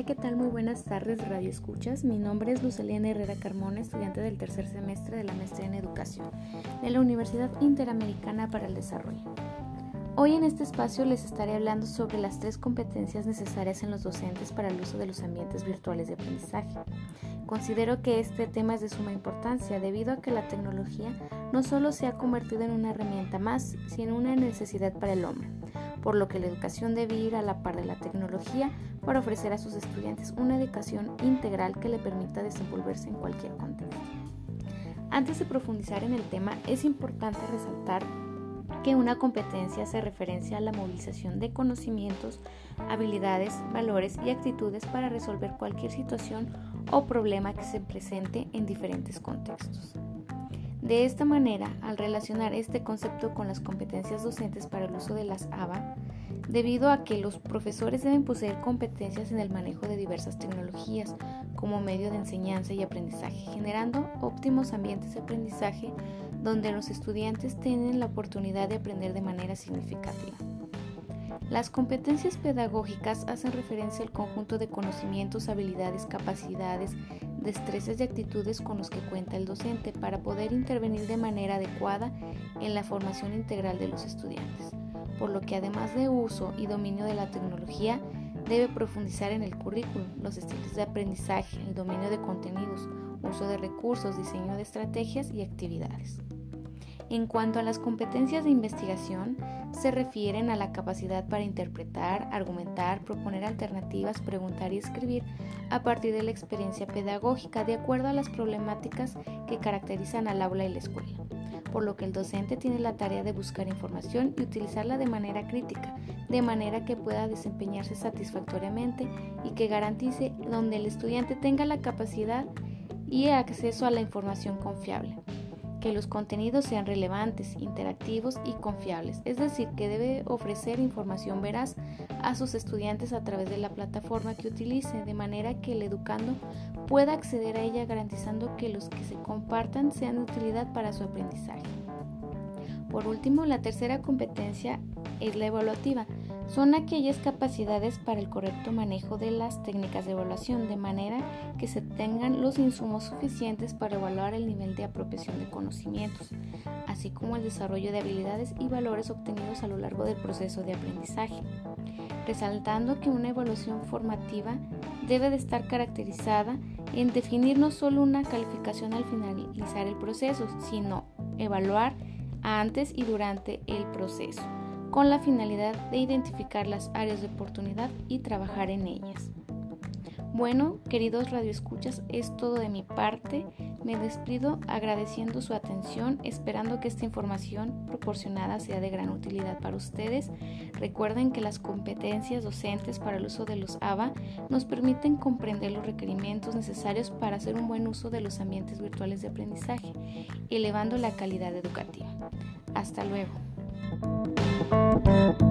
Hola, ¿qué tal? Muy buenas tardes, Radio Escuchas. Mi nombre es Lucelena Herrera Carmona, estudiante del tercer semestre de la maestría en educación de la Universidad Interamericana para el Desarrollo. Hoy en este espacio les estaré hablando sobre las tres competencias necesarias en los docentes para el uso de los ambientes virtuales de aprendizaje. Considero que este tema es de suma importancia debido a que la tecnología no solo se ha convertido en una herramienta más, sino una necesidad para el hombre por lo que la educación debe ir a la par de la tecnología para ofrecer a sus estudiantes una educación integral que le permita desenvolverse en cualquier contexto. Antes de profundizar en el tema, es importante resaltar que una competencia hace referencia a la movilización de conocimientos, habilidades, valores y actitudes para resolver cualquier situación o problema que se presente en diferentes contextos. De esta manera, al relacionar este concepto con las competencias docentes para el uso de las ABA, debido a que los profesores deben poseer competencias en el manejo de diversas tecnologías como medio de enseñanza y aprendizaje, generando óptimos ambientes de aprendizaje donde los estudiantes tienen la oportunidad de aprender de manera significativa. Las competencias pedagógicas hacen referencia al conjunto de conocimientos, habilidades, capacidades, destrezas y actitudes con los que cuenta el docente para poder intervenir de manera adecuada en la formación integral de los estudiantes, por lo que además de uso y dominio de la tecnología, debe profundizar en el currículum, los estilos de aprendizaje, el dominio de contenidos, uso de recursos, diseño de estrategias y actividades. En cuanto a las competencias de investigación, se refieren a la capacidad para interpretar, argumentar, proponer alternativas, preguntar y escribir a partir de la experiencia pedagógica de acuerdo a las problemáticas que caracterizan al aula y la escuela, por lo que el docente tiene la tarea de buscar información y utilizarla de manera crítica, de manera que pueda desempeñarse satisfactoriamente y que garantice donde el estudiante tenga la capacidad y acceso a la información confiable que los contenidos sean relevantes, interactivos y confiables, es decir, que debe ofrecer información veraz a sus estudiantes a través de la plataforma que utilice, de manera que el educando pueda acceder a ella garantizando que los que se compartan sean de utilidad para su aprendizaje. Por último, la tercera competencia es la evaluativa. Son aquellas capacidades para el correcto manejo de las técnicas de evaluación, de manera que se tengan los insumos suficientes para evaluar el nivel de apropiación de conocimientos, así como el desarrollo de habilidades y valores obtenidos a lo largo del proceso de aprendizaje, resaltando que una evaluación formativa debe de estar caracterizada en definir no solo una calificación al finalizar el proceso, sino evaluar antes y durante el proceso con la finalidad de identificar las áreas de oportunidad y trabajar en ellas. Bueno, queridos radioescuchas, es todo de mi parte. Me despido agradeciendo su atención, esperando que esta información proporcionada sea de gran utilidad para ustedes. Recuerden que las competencias docentes para el uso de los ABA nos permiten comprender los requerimientos necesarios para hacer un buen uso de los ambientes virtuales de aprendizaje, elevando la calidad educativa. Hasta luego. Thank you.